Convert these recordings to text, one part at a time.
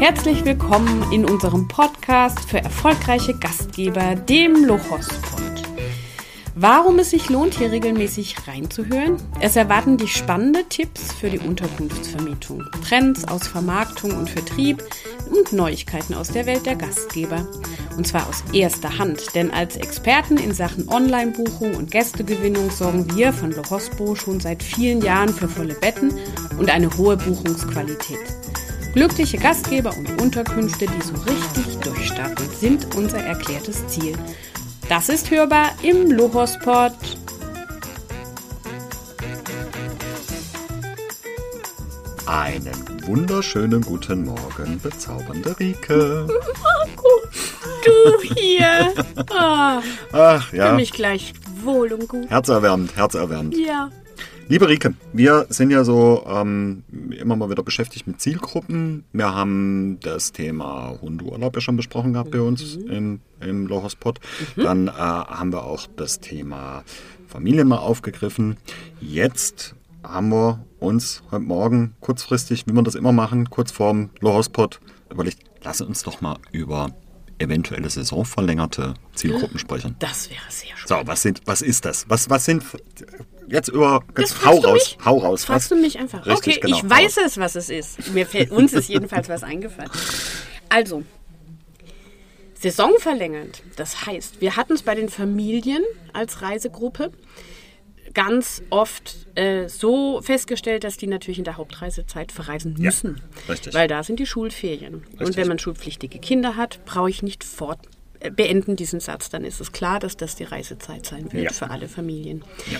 Herzlich willkommen in unserem Podcast für erfolgreiche Gastgeber, dem Lochospot. Warum es sich lohnt, hier regelmäßig reinzuhören? Es erwarten dich spannende Tipps für die Unterkunftsvermietung, Trends aus Vermarktung und Vertrieb und Neuigkeiten aus der Welt der Gastgeber. Und zwar aus erster Hand, denn als Experten in Sachen Online-Buchung und Gästegewinnung sorgen wir von Lohospo schon seit vielen Jahren für volle Betten und eine hohe Buchungsqualität. Glückliche Gastgeber und Unterkünfte, die so richtig durchstarten, sind unser erklärtes Ziel. Das ist hörbar im Lohospot. Einen wunderschönen guten Morgen, bezaubernde Rike. Marco, du hier. Ah, Ach ja, fühl mich gleich wohl und gut. herzerwärmend, herzerwärmend. Ja. Liebe Rike, wir sind ja so ähm, immer mal wieder beschäftigt mit Zielgruppen. Wir haben das Thema Hundeurlaub ja schon besprochen gehabt bei uns im, im Lohospot. Dann äh, haben wir auch das Thema Familien mal aufgegriffen. Jetzt haben wir uns heute Morgen kurzfristig, wie wir das immer machen, kurz vorm Lohospot überlegt, lass uns doch mal über eventuelle saisonverlängerte Zielgruppen sprechen. Das wäre sehr schön. So, was sind, was ist das? Was, was sind jetzt über jetzt hau raus, mich? hau raus. Fragst was? du mich einfach? Richtig, okay, genau, ich weiß raus. es, was es ist. Mir fällt, uns ist jedenfalls was eingefallen. Also, saisonverlängernd. Das heißt, wir hatten es bei den Familien als Reisegruppe ganz oft äh, so festgestellt, dass die natürlich in der Hauptreisezeit verreisen Ja, müssen. richtig. Weil da sind die Schulferien. Und Richtig. wenn man schulpflichtige Kinder hat, brauche ich nicht fort äh, beenden diesen Satz. Dann ist es klar, dass das die Reisezeit sein wird Ja. für alle Familien. Ja.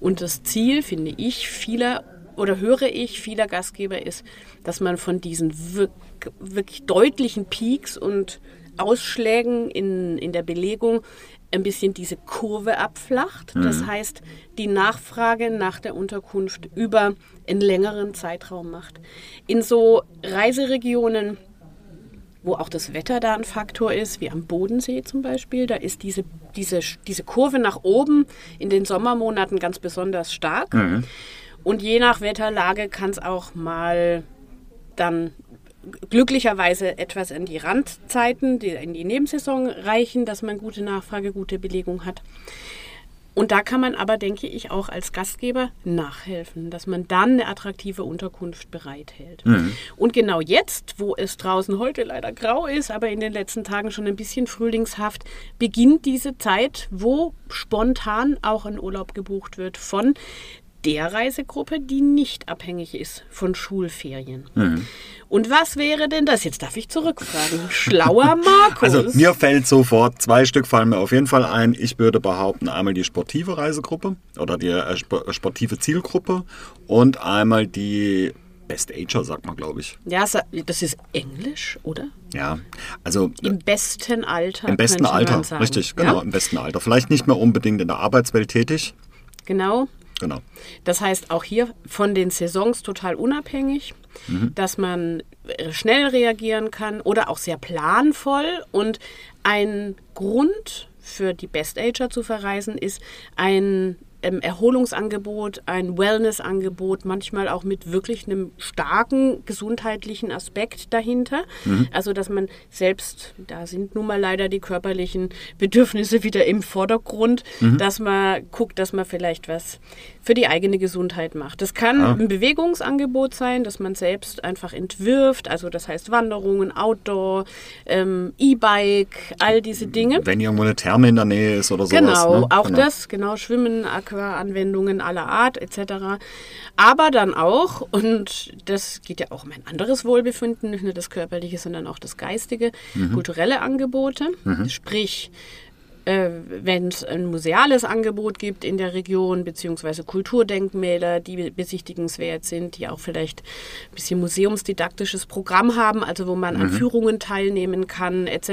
Und das Ziel, finde ich, vieler oder höre ich vieler Gastgeber ist, dass man von diesen wirk wirklich deutlichen Peaks und Ausschlägen in, in der Belegung ein bisschen diese Kurve abflacht. Das heißt, die Nachfrage nach der Unterkunft über einen längeren Zeitraum macht. In so Reiseregionen, wo auch das Wetter da ein Faktor ist, wie am Bodensee zum Beispiel. Da ist diese, diese, diese Kurve nach oben in den Sommermonaten ganz besonders stark. Und je nach Wetterlage kann es auch mal dann glücklicherweise etwas in die Randzeiten, die, in die Nebensaison reichen, dass man gute Nachfrage, gute Belegung hat. Und da kann man aber, denke ich, auch als Gastgeber nachhelfen, dass man dann eine attraktive Unterkunft bereithält. Und genau jetzt, wo es draußen heute leider grau ist, aber in den letzten Tagen schon ein bisschen frühlingshaft, beginnt diese Zeit, wo spontan auch ein Urlaub gebucht wird von der Reisegruppe, die nicht abhängig ist von Schulferien. Und was wäre denn das? Jetzt darf ich zurückfragen. Schlauer Markus. Also mir fällt sofort, zwei Stück fallen mir auf jeden Fall ein. Ich würde behaupten, einmal die sportive Reisegruppe oder die äh, äh, sportive Zielgruppe und einmal die Best Ager, sagt man, glaube ich. ja, das ist Englisch, oder? Ja, also Im besten Alter. im besten Alter, richtig, genau, Ja, im besten Alter. Vielleicht nicht mehr unbedingt in der Arbeitswelt tätig, genau. Genau. Das heißt auch hier von den Saisons total unabhängig, dass man äh, schnell reagieren kann oder auch sehr planvoll. Und ein Grund für die Best Ager zu verreisen ist ein ähm, Erholungsangebot, ein Wellnessangebot, manchmal auch mit wirklich einem starken gesundheitlichen Aspekt dahinter. Also, dass man selbst, da sind nun mal leider die körperlichen Bedürfnisse wieder im Vordergrund, dass man guckt, dass man vielleicht was für die eigene Gesundheit macht. Das kann ein Bewegungsangebot sein, das man selbst einfach entwirft, also das heißt Wanderungen, Outdoor, ähm, E-Bike, all diese Dinge. Wenn irgendwo eine Therme in der Nähe ist oder sowas. Genau, ne? auch genau. das, genau, Schwimmen, Aqua-Anwendungen aller Art etc. Aber dann auch, und das geht ja auch um ein anderes Wohlbefinden, nicht nur das körperliche, sondern auch das geistige, Mhm. kulturelle Angebote. Sprich, äh, wenn es ein museales Angebot gibt in der Region, beziehungsweise Kulturdenkmäler, die besichtigenswert sind, die auch vielleicht ein bisschen museumsdidaktisches Programm haben, also wo man an Führungen teilnehmen kann, etc.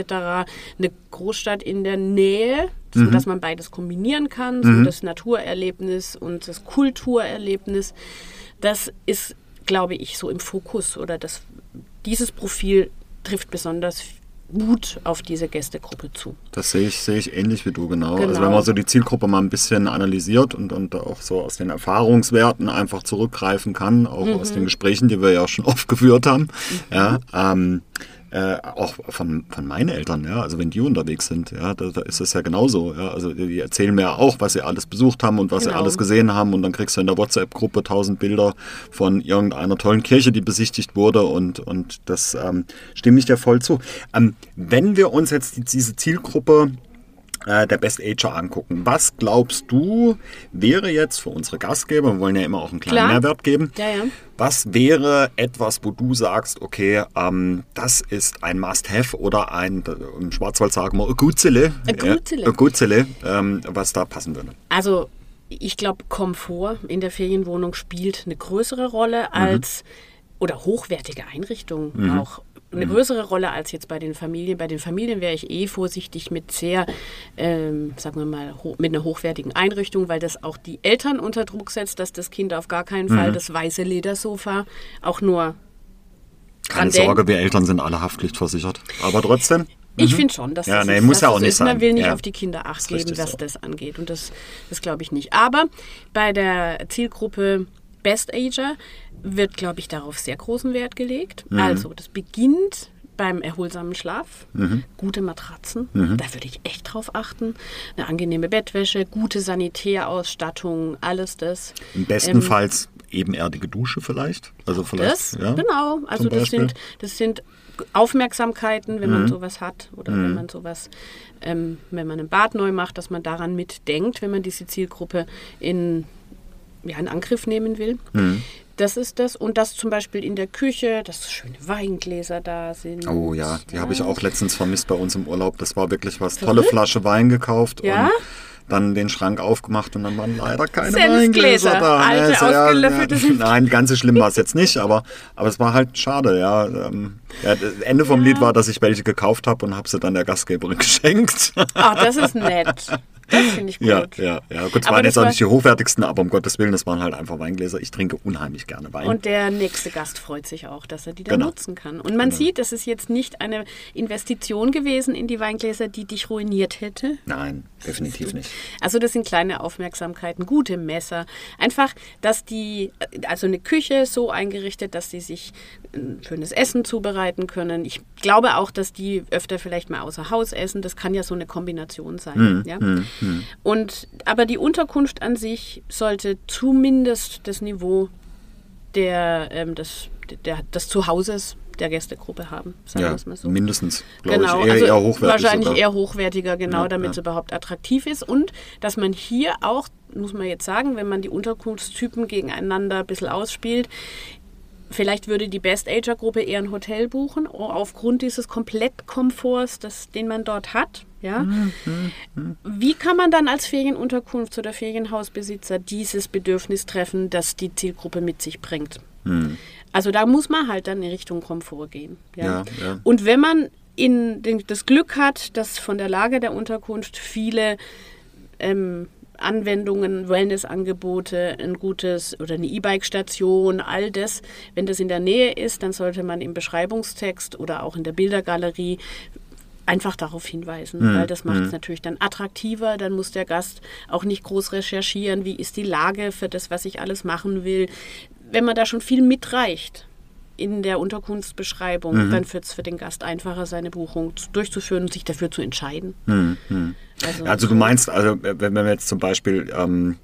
Eine Großstadt in der Nähe, so dass man beides kombinieren kann, so das Naturerlebnis und das Kulturerlebnis. Das ist, glaube ich, so im Fokus oder das, dieses Profil trifft besonders gut auf diese Gästegruppe zu. Das sehe ich, sehe ich ähnlich wie du, genau. Genau. Also wenn man so die Zielgruppe mal ein bisschen analysiert und, und auch so aus den Erfahrungswerten einfach zurückgreifen kann, auch aus Mhm. den Gesprächen, die wir ja schon oft geführt haben, ja, ähm, äh, auch von, von meinen Eltern, ja, also wenn die unterwegs sind, ja, da, da ist es ja genauso, ja, also die erzählen mir ja auch, was sie alles besucht haben und was sie Genau. alles gesehen haben und dann kriegst du in der WhatsApp-Gruppe tausend Bilder von irgendeiner tollen Kirche, die besichtigt wurde und, und das ähm, stimme ich dir voll zu. Ähm, wenn wir uns jetzt die, diese Zielgruppe der Best Ager angucken. Was glaubst du, wäre jetzt für unsere Gastgeber, wir wollen ja immer auch einen kleinen Klar. Mehrwert geben, Ja, ja. was wäre etwas, wo du sagst, okay, ähm, das ist ein Must-Have oder ein, im Schwarzwald sagen wir, Gutzele, äh, Gutzele, ähm, was da passen würde? Also ich glaube, Komfort in der Ferienwohnung spielt eine größere Rolle als, oder hochwertige Einrichtungen auch. Eine größere Rolle als jetzt bei den Familien. Bei den Familien wäre ich eh vorsichtig mit sehr, ähm, sagen wir mal, mit einer hochwertigen Einrichtung, weil das auch die Eltern unter Druck setzt, dass das Kind auf gar keinen Fall das weiße Ledersofa auch nur Keine denkt. Sorge, wir Eltern sind alle haftpflichtversichert. Aber trotzdem, Ich finde schon, dass Mhm. Ja, das nee, ist, muss ja auch nicht ist. Man sein. will nicht Ja. auf die Kinder Acht geben, was so. das angeht. Und das, das glaube ich nicht. Aber bei der Zielgruppe Best Ager wird, glaube ich, darauf sehr großen Wert gelegt. Mhm. Also, das beginnt beim erholsamen Schlaf, Mhm. gute Matratzen, da würde ich echt drauf achten, eine angenehme Bettwäsche, gute Sanitärausstattung, alles das. im bestenfalls ebenerdige Dusche vielleicht. Also vielleicht, Das, ja, genau. Also das sind, das sind Aufmerksamkeiten, wenn Mhm. man sowas hat oder wenn man sowas, ähm, wenn man ein Bad neu macht, dass man daran mitdenkt, wenn man diese Zielgruppe in, ja, in Angriff nehmen will. Mhm. Das ist das. Und das zum Beispiel in der Küche, dass schöne Weingläser da sind. Oh ja, die habe ich auch letztens vermisst bei uns im Urlaub. Das war wirklich was. Tolle Verrückt. Flasche Wein gekauft Ja? und dann den Schrank aufgemacht und dann waren leider keine Weingläser da. alte, Ne, ja, ausgelöffelte ja, Nein, ganz so schlimm war es jetzt nicht, aber, aber es war halt schade. Ja, ähm, ja, das Ende vom Lied war, dass ich welche gekauft habe und habe sie dann der Gastgeberin geschenkt. Ach, das ist nett. Das finde ich gut. ja, ja, ja. Gut, es waren jetzt auch nicht die hochwertigsten, aber um Gottes Willen, das waren halt einfach Weingläser. Ich trinke unheimlich gerne Wein. Und der nächste Gast freut sich auch, dass er die dann Genau. nutzen kann. Und man sieht, das ist jetzt nicht eine Investition gewesen in die Weingläser, die dich ruiniert hätte. Nein, definitiv nicht. Also das sind kleine Aufmerksamkeiten, gute Messer. Einfach, dass die, also eine Küche so eingerichtet, dass sie sich schönes Essen zubereiten können. Ich glaube auch, dass die öfter vielleicht mal außer Haus essen. Das kann ja so eine Kombination sein. ja? Und, aber die Unterkunft an sich sollte zumindest das Niveau der, ähm, des, der, des Zuhauses der Gästegruppe haben, sagen wir Ja, es mal so. mindestens, glaube Genau, ich. Eher, also eher hochwertig wahrscheinlich sogar. eher hochwertiger, genau, Ja, damit ja. es überhaupt attraktiv ist. Und dass man hier auch, muss man jetzt sagen, wenn man die Unterkunftstypen gegeneinander ein bisschen ausspielt, vielleicht würde die Best Ager Gruppe eher ein Hotel buchen, aufgrund dieses Komplettkomforts, das, den man dort hat. Ja? Mhm, Wie kann man dann als Ferienunterkunft oder Ferienhausbesitzer dieses Bedürfnis treffen, das die Zielgruppe mit sich bringt? Mhm. Also da muss man halt dann in Richtung Komfort gehen. Ja? Ja, ja. Und wenn man in den, das Glück hat, dass von der Lage der Unterkunft viele ähm, Anwendungen, Wellnessangebote, ein gutes oder eine E-Bike-Station, all das, wenn das in der Nähe ist, dann sollte man im Beschreibungstext oder auch in der Bildergalerie einfach darauf hinweisen, Hm, weil das macht es natürlich dann attraktiver. Dann muss der Gast auch nicht groß recherchieren, wie ist die Lage für das, was ich alles machen will. Wenn man da schon viel mitreicht in der Unterkunftsbeschreibung, Mhm. dann wird es für den Gast einfacher, seine Buchung zu- durchzuführen und sich dafür zu entscheiden. Also, Also du meinst, also wenn wir jetzt zum Beispiel, ähm,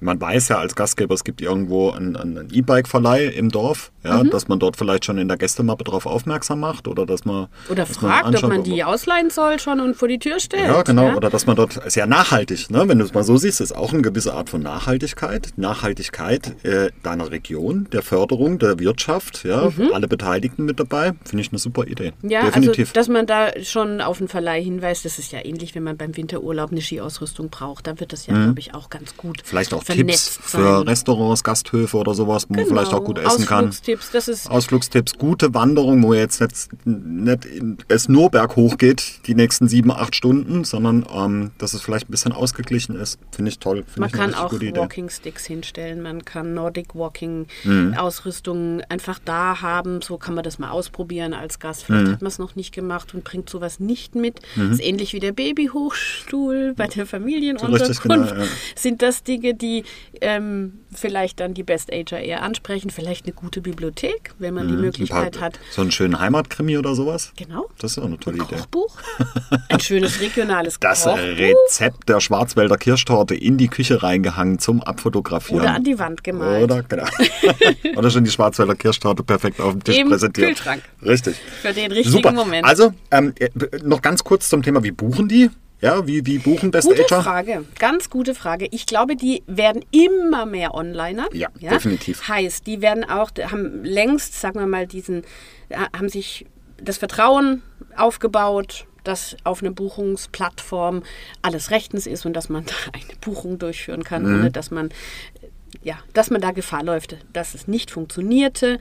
man weiß ja als Gastgeber, es gibt irgendwo einen, einen E-Bike-Verleih im Dorf, ja, Mhm. dass man dort vielleicht schon in der Gästemappe darauf aufmerksam macht oder dass man oder dass fragt, ob anschaut, man die ausleihen soll schon und vor die Tür stellt. Ja, genau. ja? Oder dass man dort sehr nachhaltig, ne? wenn du es mal so siehst, ist auch eine gewisse Art von Nachhaltigkeit. Nachhaltigkeit äh, deiner Region, der Förderung der Wirtschaft, ja, alle Beteiligten mit dabei, finde ich eine super Idee. Mhm. Ja, Definitiv. also dass man da schon auf den Verleih hinweist, das ist ja ähnlich, wenn man beim Winterurlaub eine Skiausrüstung braucht. Da wird das ja, glaube ich, auch ganz gut Mhm. Vielleicht auch Tipps für Restaurants, Gasthöfe oder sowas, wo man Genau. vielleicht auch gut essen kann. Ausflugstipps, das ist Ausflugstipps, gute Wanderung, wo jetzt nicht, nicht es nur berghoch geht, die nächsten sieben, acht Stunden, sondern ähm, dass es vielleicht ein bisschen ausgeglichen ist. Finde ich toll. Finde Man ich kann auch. Walking Sticks hinstellen, man kann Nordic Walking Mhm. Ausrüstung einfach da haben. So kann man das mal ausprobieren als Gast. Vielleicht Mhm. hat man es noch nicht gemacht und bringt sowas nicht mit. Ist ähnlich wie der Babyhochstuhl bei der Familienunterkunft. Richtig, genau, ja. Sind das Dinge, die ähm, vielleicht dann die Best Ager eher ansprechen? Vielleicht eine gute Bibliothek, wenn man die Mhm. Ein Möglichkeit paar- hat. So einen schönen Heimatkrimi oder sowas. Genau. Das ist auch eine tolle Idee. Kochbuch. Ein schönes regionales Das Kochbuch. Rezept der Schwarzwälder Kirschtorte in die Küche reingehangen zum Abfotografieren. Oder an die Wand gemalt. Oder, genau. Oder schon die Schwarzwälder Kirschtorte perfekt auf dem Tisch Im präsentiert. Kühlschrank. Richtig. Für den richtigen Super. Moment. Also, ähm, äh, noch ganz kurz zum Thema, wie buchen die? Ja, wie, wie buchen Best Gute Ager? Frage, ganz gute Frage. Ich glaube, die werden immer mehr Onliner. Ja, definitiv. Heißt, die werden auch, haben längst, sagen wir mal, diesen, äh, haben sich das Vertrauen aufgebaut, dass auf einer Buchungsplattform alles rechtens ist und dass man da eine Buchung durchführen kann, Mhm. ohne dass man ja, dass man da Gefahr läuft, dass es nicht funktionierte.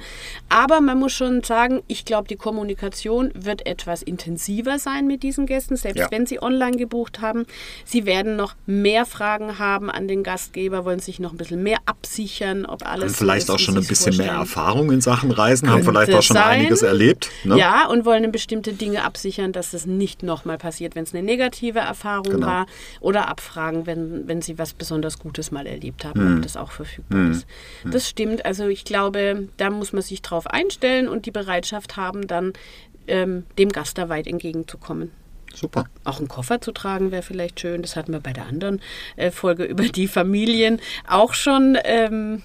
Aber man muss schon sagen, ich glaube, die Kommunikation wird etwas intensiver sein mit diesen Gästen, selbst Ja. wenn sie online gebucht haben. Sie werden noch mehr Fragen haben an den Gastgeber, wollen sich noch ein bisschen mehr absichern, ob alles so vielleicht ist, auch schon ein bisschen mehr vorstellen. Erfahrung in Sachen Reisen, haben vielleicht auch schon sein. einiges erlebt. Ne? Ja, und wollen bestimmte Dinge absichern, dass es nicht nochmal passiert, wenn es eine negative Erfahrung Genau. war. Oder abfragen, wenn, wenn sie was besonders Gutes mal erlebt haben, Hm. ob das auch verfügbar ist. Das stimmt. Also ich glaube, da muss man sich drauf einstellen und die Bereitschaft haben, dann ähm, dem Gast da weit entgegenzukommen. Super. Auch einen Koffer zu tragen wäre vielleicht schön. Das hatten wir bei der anderen äh, Folge über die Familien auch schon. Ähm,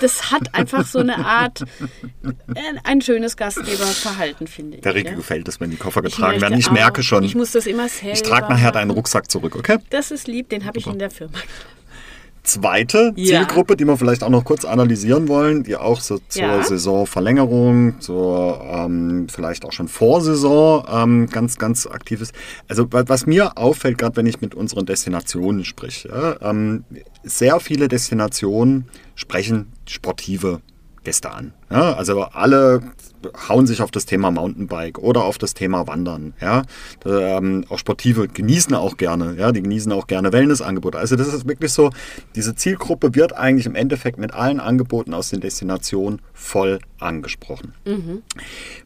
das hat einfach so eine Art, äh, ein schönes Gastgeberverhalten, finde ich. Der Rieke ja. gefällt es, wenn die Koffer getragen werden. Ich merke schon. Ich muss das immer selber Ich trage nachher deinen. Rucksack zurück, okay? Das ist lieb, den habe ich in der Firma. Zweite Ja. Zielgruppe, die wir vielleicht auch noch kurz analysieren wollen, die auch so zur Ja. Saisonverlängerung, zur ähm, vielleicht auch schon Vorsaison ähm, ganz, ganz aktiv ist. Also wa- was mir auffällt, gerade wenn ich mit unseren Destinationen spreche, ja, ähm, sehr viele Destinationen sprechen sportive Gäste an. Ja, also alle hauen sich auf das Thema Mountainbike oder auf das Thema Wandern. Ja, ähm, auch Sportive genießen auch gerne. Ja, die genießen auch gerne Wellnessangebote. Also das ist wirklich so. Diese Zielgruppe wird eigentlich im Endeffekt mit allen Angeboten aus den Destinationen voll angesprochen.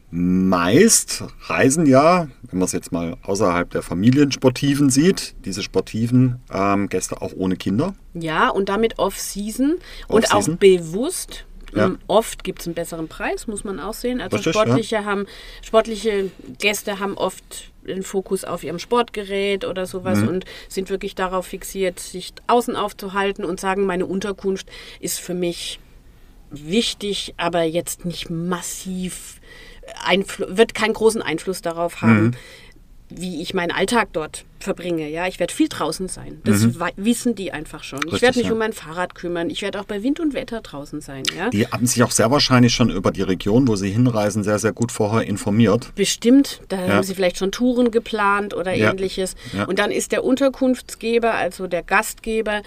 Meist reisen ja, wenn man es jetzt mal außerhalb der Familiensportiven sieht, diese sportiven ähm, Gäste auch ohne Kinder. Ja, und damit Off-Season und auch bewusst. Ja. Ähm, Oft gibt es einen besseren Preis, muss man auch sehen. Also Richtig, sportliche, haben, sportliche Gäste haben oft den Fokus auf ihrem Sportgerät oder sowas Mhm. und sind wirklich darauf fixiert, sich außen aufzuhalten und sagen, meine Unterkunft ist für mich wichtig, aber jetzt nicht massiv, Einflu wird keinen großen Einfluss darauf haben, Mhm. Wie ich meinen Alltag dort verbringe. Ja, ich werde viel draußen sein. Das wei- wissen die einfach schon. ich Mhm. Richtig, werde mich ja. um mein Fahrrad kümmern. Ich werde auch bei Wind und Wetter draußen sein. Ja, Die haben sich auch sehr wahrscheinlich schon über die Region, wo sie hinreisen, sehr, sehr gut vorher informiert. Bestimmt, da Ja. haben sie vielleicht schon Touren geplant oder ähnliches. Und dann ist der Unterkunftsgeber, also der Gastgeber,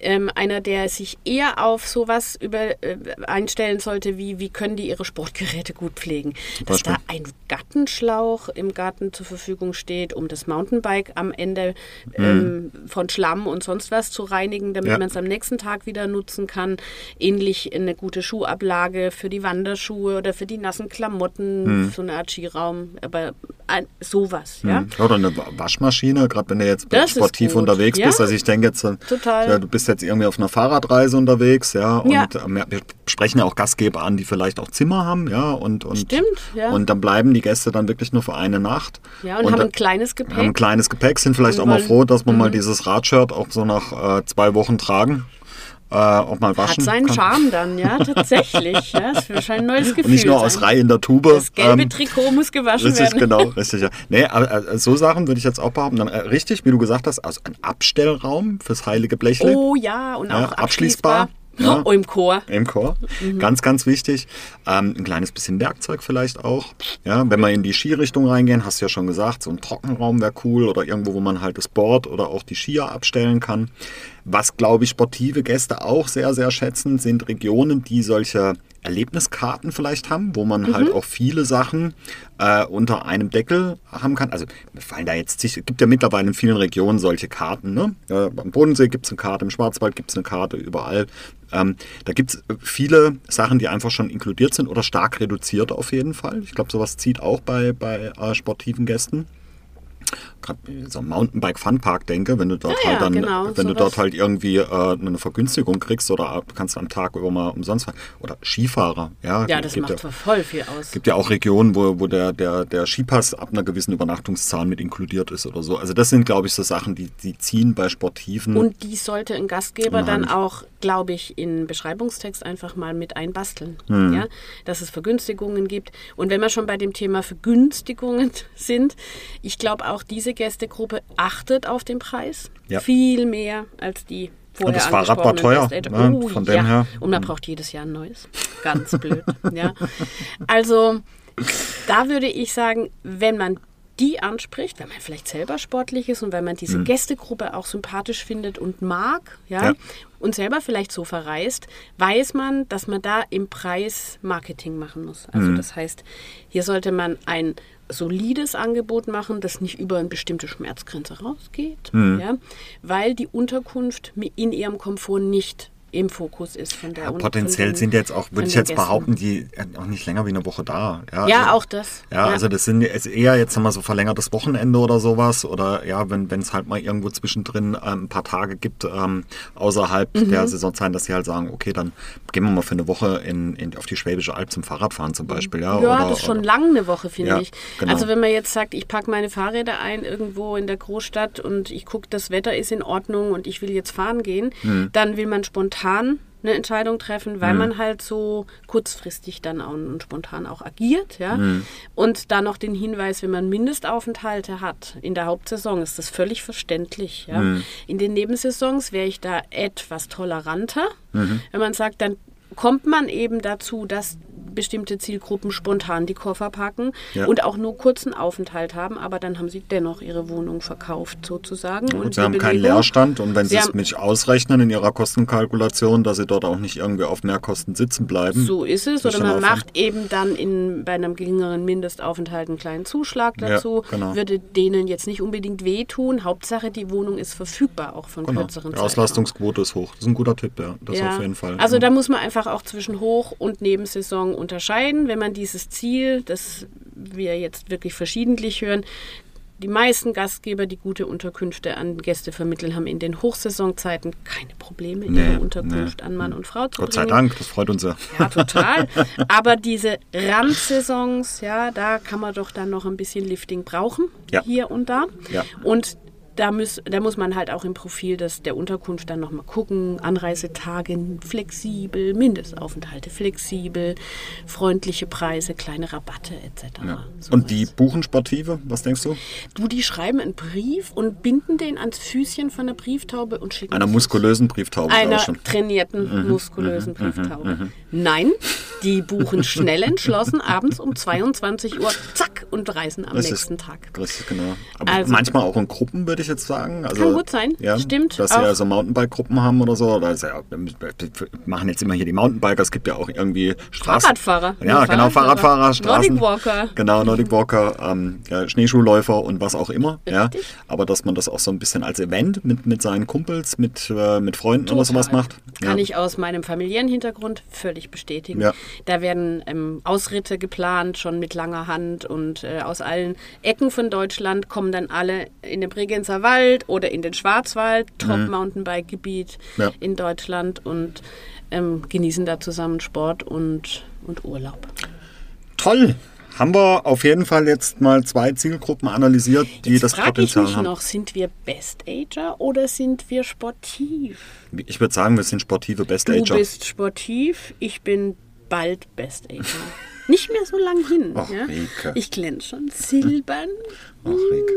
ähm, einer, der sich eher auf sowas über, äh, einstellen sollte, wie wie können die ihre Sportgeräte gut pflegen. Dass da ein Gartenschlauch im Garten zur Verfügung steht, um das Mountainbike am Ende Mhm. ähm, von Schlamm und sonst was zu reinigen, damit Ja. man es am nächsten Tag wieder nutzen kann. Ähnlich eine gute Schuhablage für die Wanderschuhe oder für die nassen Klamotten, Mhm. so eine Art Skiraum, aber ein, sowas, ja. Oder eine Wa- Waschmaschine, gerade wenn du jetzt Das sportiv unterwegs Ja. bist. Also ich denke jetzt, äh, Total. Ja, du bist jetzt irgendwie auf einer Fahrradreise unterwegs, ja, und Ja. ja, wir sprechen ja auch Gastgeber an, die vielleicht auch Zimmer haben, ja, und, und Stimmt, ja. Und dann bleiben die Gäste dann wirklich nur für eine Nacht. Ja, und, haben dann- ein kleines Gepäck. haben ein kleines Gepäck, sind vielleicht Und auch mal froh, dass man Mhm. mal dieses Radshirt auch so nach äh, zwei Wochen tragen, äh, auch mal Hat waschen seinen kann. Charme dann, ja, tatsächlich. ja, das wird schon ein neues Gefühl. Und nicht nur sein. aus Reihe in der Tube. Das gelbe ähm, Trikot muss gewaschen Richtig, werden. genau, richtig. Ja. Nee, aber, äh, so Sachen würde ich jetzt auch behaupten. Dann, äh, richtig, wie du gesagt hast, also ein Abstellraum fürs heilige Blechle. Oh ja, und Ja, auch abschließbar. abschließbar. Ja. Oh, im Chor. Im Chor. Ganz, ganz wichtig. Ähm, ein kleines bisschen Werkzeug vielleicht auch. Ja, wenn wir in die Skirichtung reingehen, hast du ja schon gesagt, so ein Trockenraum wäre cool oder irgendwo, wo man halt das Board oder auch die Skier abstellen kann. Was, glaube ich, sportive Gäste auch sehr, sehr schätzen, sind Regionen, die solche Erlebniskarten vielleicht haben, wo man halt auch viele Sachen äh, unter einem Deckel haben kann. Also mir fallen da jetzt, es gibt ja mittlerweile in vielen Regionen solche Karten. Ne? Äh, am Bodensee gibt es eine Karte, im Schwarzwald gibt es eine Karte, überall. Ähm, da gibt es viele Sachen, die einfach schon inkludiert sind oder stark reduziert auf jeden Fall. Ich glaube, sowas zieht auch bei, bei äh, sportiven Gästen gerade so Mountainbike Funpark denke, wenn du dort Ja, halt ja, dann, genau, wenn du sowas. dort halt irgendwie äh, eine Vergünstigung kriegst oder kannst am Tag über mal umsonst fahren. Oder Skifahrer, ja. Ja, das gibt macht ja, voll viel aus. gibt ja auch Regionen, wo, wo der, der, der Skipass ab einer gewissen Übernachtungszahl mit inkludiert ist oder so. Also das sind, glaube ich, so Sachen, die, die ziehen bei Sportiven. Und die sollte ein Gastgeber dann auch, glaube ich, in Beschreibungstext einfach mal mit einbasteln. Hm. Ja? Dass es Vergünstigungen gibt. Und wenn wir schon bei dem Thema Vergünstigungen sind, ich glaube auch diese Gästegruppe achtet auf den Preis. Ja. Viel mehr als die vorher das Fahrrad war teuer, ne? Oh, Von dem ja. her. Und man braucht jedes Jahr ein neues. Ganz blöd. ja. Also da würde ich sagen, wenn man die anspricht, wenn man vielleicht selber sportlich ist und wenn man diese Gästegruppe auch sympathisch findet und mag, ja, Mhm. Ja. und selber vielleicht so verreist, weiß man, dass man da im Preis Marketing machen muss. Also Mhm. das heißt, hier sollte man ein solides Angebot machen, das nicht über eine bestimmte Schmerzgrenze rausgeht, Mhm. ja, weil die Unterkunft in ihrem Komfort nicht im Fokus ist von der ja, potenziell sind jetzt auch, würde ich jetzt behaupten, die auch nicht länger wie eine Woche da. Ja, Ja, also- auch das. Ja, also das sind eher jetzt haben wir so verlängertes Wochenende oder sowas oder ja, wenn es halt mal irgendwo zwischendrin ähm, ein paar Tage gibt ähm, außerhalb Mhm. der Saisonzeit, dass sie halt sagen, okay, dann gehen wir mal für eine Woche in, in auf die Schwäbische Alb zum Fahrradfahren zum Beispiel, ja. Ja, oder, das ist schon oder, lang eine Woche, finde Ja, ich. genau. Also wenn man jetzt sagt, ich packe meine Fahrräder ein irgendwo in der Großstadt und ich gucke, das Wetter ist in Ordnung und ich will jetzt fahren gehen, Hm. dann will man spontan eine Entscheidung treffen, weil man halt so kurzfristig dann auch und spontan auch agiert, ja. Hm. Und dann noch den Hinweis, wenn man Mindestaufenthalte hat in der Hauptsaison, ist das völlig verständlich, ja. Hm. In den Nebensaisons wäre ich da etwas toleranter, Mhm. wenn man sagt, dann kommt man eben dazu, dass bestimmte Zielgruppen spontan die Koffer packen Ja. und auch nur kurzen Aufenthalt haben, aber dann haben sie dennoch ihre Wohnung verkauft sozusagen. und und sie haben keinen Belegung- Leerstand und wenn sie Sie es mit ausrechnen in ihrer Kostenkalkulation, dass sie dort auch nicht irgendwie auf Mehrkosten sitzen bleiben. So ist es. Oder man macht eben dann in, bei einem geringeren Mindestaufenthalt einen kleinen Zuschlag Ja, dazu. genau. Würde denen jetzt nicht unbedingt wehtun. Hauptsache, die Wohnung ist verfügbar, auch von Genau. kürzeren Die. Auslastungsquote ist hoch. Das ist ein guter Tipp, ja. Das Ja. auf jeden Fall. Also ja. da muss man einfach auch zwischen Hoch- und Nebensaison unterscheiden, wenn man dieses Ziel, das wir jetzt wirklich verschiedentlich hören, die meisten Gastgeber, die gute Unterkünfte an Gäste vermitteln, haben in den Hochsaisonzeiten keine Probleme, Nee, ihre Unterkunft nee. an Mann und Frau zu Gott sei bringen. Dank, das freut uns ja. Ja, total. Aber diese Randsaisons, ja, da kann man doch dann noch ein bisschen Lifting brauchen, Ja. hier und da. Ja. Und da muss, da muss man halt auch im Profil des, der Unterkunft dann nochmal gucken. Anreisetage flexibel, Mindestaufenthalte flexibel, freundliche Preise, kleine Rabatte etc. Ja. Und die buchen Sportive, was denkst du? Du, die schreiben einen Brief und binden den ans Füßchen von der Brieftaube und schicken Einer muskulösen Brieftaube einer schon. Mhm. trainierten, muskulösen Brieftaube. Nein, die buchen schnell entschlossen abends um 22 Uhr, zack, und reisen am Das nächsten Tag. Richtig, genau. Aber Also- manchmal auch in Gruppen, würde ich jetzt sagen. Also, Kann gut sein, ja, stimmt, Dass sie also Mountainbike-Gruppen haben oder so. Oder ist ja, wir machen jetzt immer hier die Mountainbiker. Es gibt ja auch irgendwie Straßen. Fahrradfahrer. Ja, Nur genau, Fahrradfahrer, Straßen. Nordic Walker. Genau, Nordic Walker, ähm, ja, Schneeschuhläufer und was auch immer. Ja. Richtig. Aber dass man das auch so ein bisschen als Event mit, mit seinen Kumpels, mit, äh, mit Freunden oder sowas Total. macht. Kann ja. ich aus meinem familiären Hintergrund völlig bestätigen. Ja. Da werden ähm, Ausritte geplant, schon mit langer Hand und äh, aus allen Ecken von Deutschland kommen dann alle in den Bregenzer Wald oder in den Schwarzwald, Top-Mountainbike-Gebiet Mhm. Ja. in Deutschland und ähm, genießen da zusammen Sport und, und Urlaub. Toll. Haben wir auf jeden Fall jetzt mal zwei Zielgruppen analysiert, die Jetzt das frage ich Potenzial mich haben. noch, sind wir Best-Ager oder sind wir sportiv? Ich würde sagen, wir sind sportive Du Best-Ager. bist sportiv, ich bin bald Best-Ager. nicht mehr so lang hin. Ach, ja? Ich glänze schon silbern. Ach, Rike.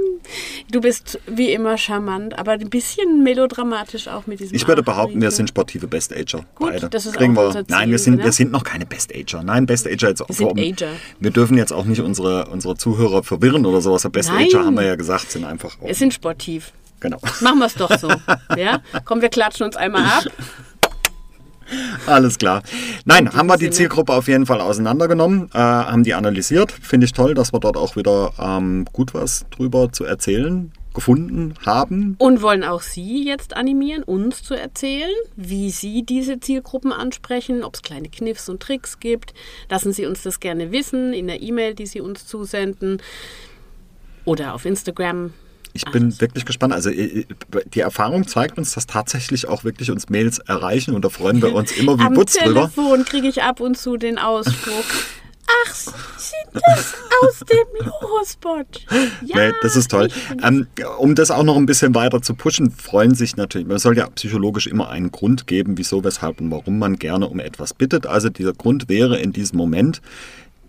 Du bist wie immer charmant, aber ein bisschen melodramatisch auch mit diesem Ich würde behaupten, wir sind sportive Best-Ager. Gut, beide. das ist Kriegen auch unser Ziel, Nein, wir sind, ne? wir sind noch keine Best-Ager. Nein, Best-Ager jetzt Wir sind Ager. Wir dürfen jetzt auch nicht unsere, unsere Zuhörer verwirren oder sowas. Nein. Best-Ager haben wir ja gesagt, sind einfach. Wir sind sportiv. Genau. Machen wir es doch so. ja? Komm, wir klatschen uns einmal ab. Alles klar. Nein, haben wir die. Zielgruppe auf jeden Fall auseinandergenommen, äh, haben die analysiert. Finde ich toll, dass wir dort auch wieder ähm, gut was drüber zu erzählen gefunden haben. Und wollen auch Sie jetzt animieren, uns zu erzählen, wie Sie diese Zielgruppen ansprechen, ob es kleine Kniffs und Tricks gibt. Lassen Sie uns das gerne wissen in der E-Mail, die Sie uns zusenden. Oder auf Instagram. Ich bin wirklich gespannt. Also äh, die Erfahrung zeigt uns, dass tatsächlich auch wirklich uns Mails erreichen und da freuen wir uns immer wie Am Butz drüber. Telefon kriege ich ab und zu den Ausspruch. Ach, sind das aus dem Lohospot. Ja, nee, das ist toll. Ähm, um das auch noch ein bisschen weiter zu pushen, freuen sich natürlich, man soll ja psychologisch immer einen Grund geben, wieso, weshalb und warum man gerne um etwas bittet. Also dieser Grund wäre in diesem Moment,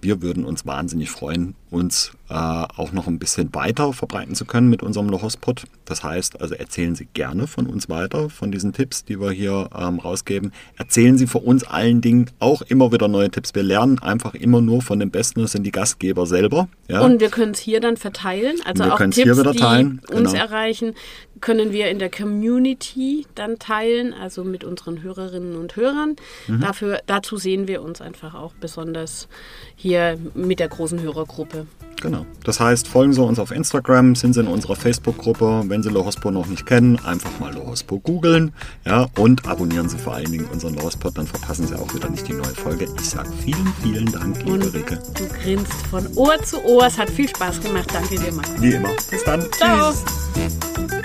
wir würden uns wahnsinnig freuen, uns äh, auch noch ein bisschen weiter verbreiten zu können mit unserem Lohospot. Das heißt, also erzählen Sie gerne von uns weiter, von diesen Tipps, die wir hier ähm, rausgeben. Erzählen Sie vor uns allen Dingen auch immer wieder neue Tipps. Wir lernen einfach immer nur von den Besten, das sind die Gastgeber selber. Ja? Und wir können es hier dann verteilen. Also Wir auch Tipps, hier wieder die teilen, uns genau. erreichen, können wir in der Community dann teilen, also mit unseren Hörerinnen und Hörern. Mhm. Dafür, dazu sehen wir uns einfach auch besonders hier mit der großen Hörergruppe. Genau. Das heißt, folgen Sie uns auf Instagram, sind Sie in unserer Facebook-Gruppe. Wenn Sie Lohospo noch nicht kennen, einfach mal Lohospo googeln. Ja, und abonnieren Sie vor allen Dingen unseren Lohospot, dann verpassen Sie auch wieder nicht die neue Folge. Ich sage vielen, vielen Dank, liebe Und Rike. du grinst von Ohr zu Ohr. Es hat viel Spaß gemacht. Danke dir, Max. Wie immer. Bis dann. Ciao. Tschüss.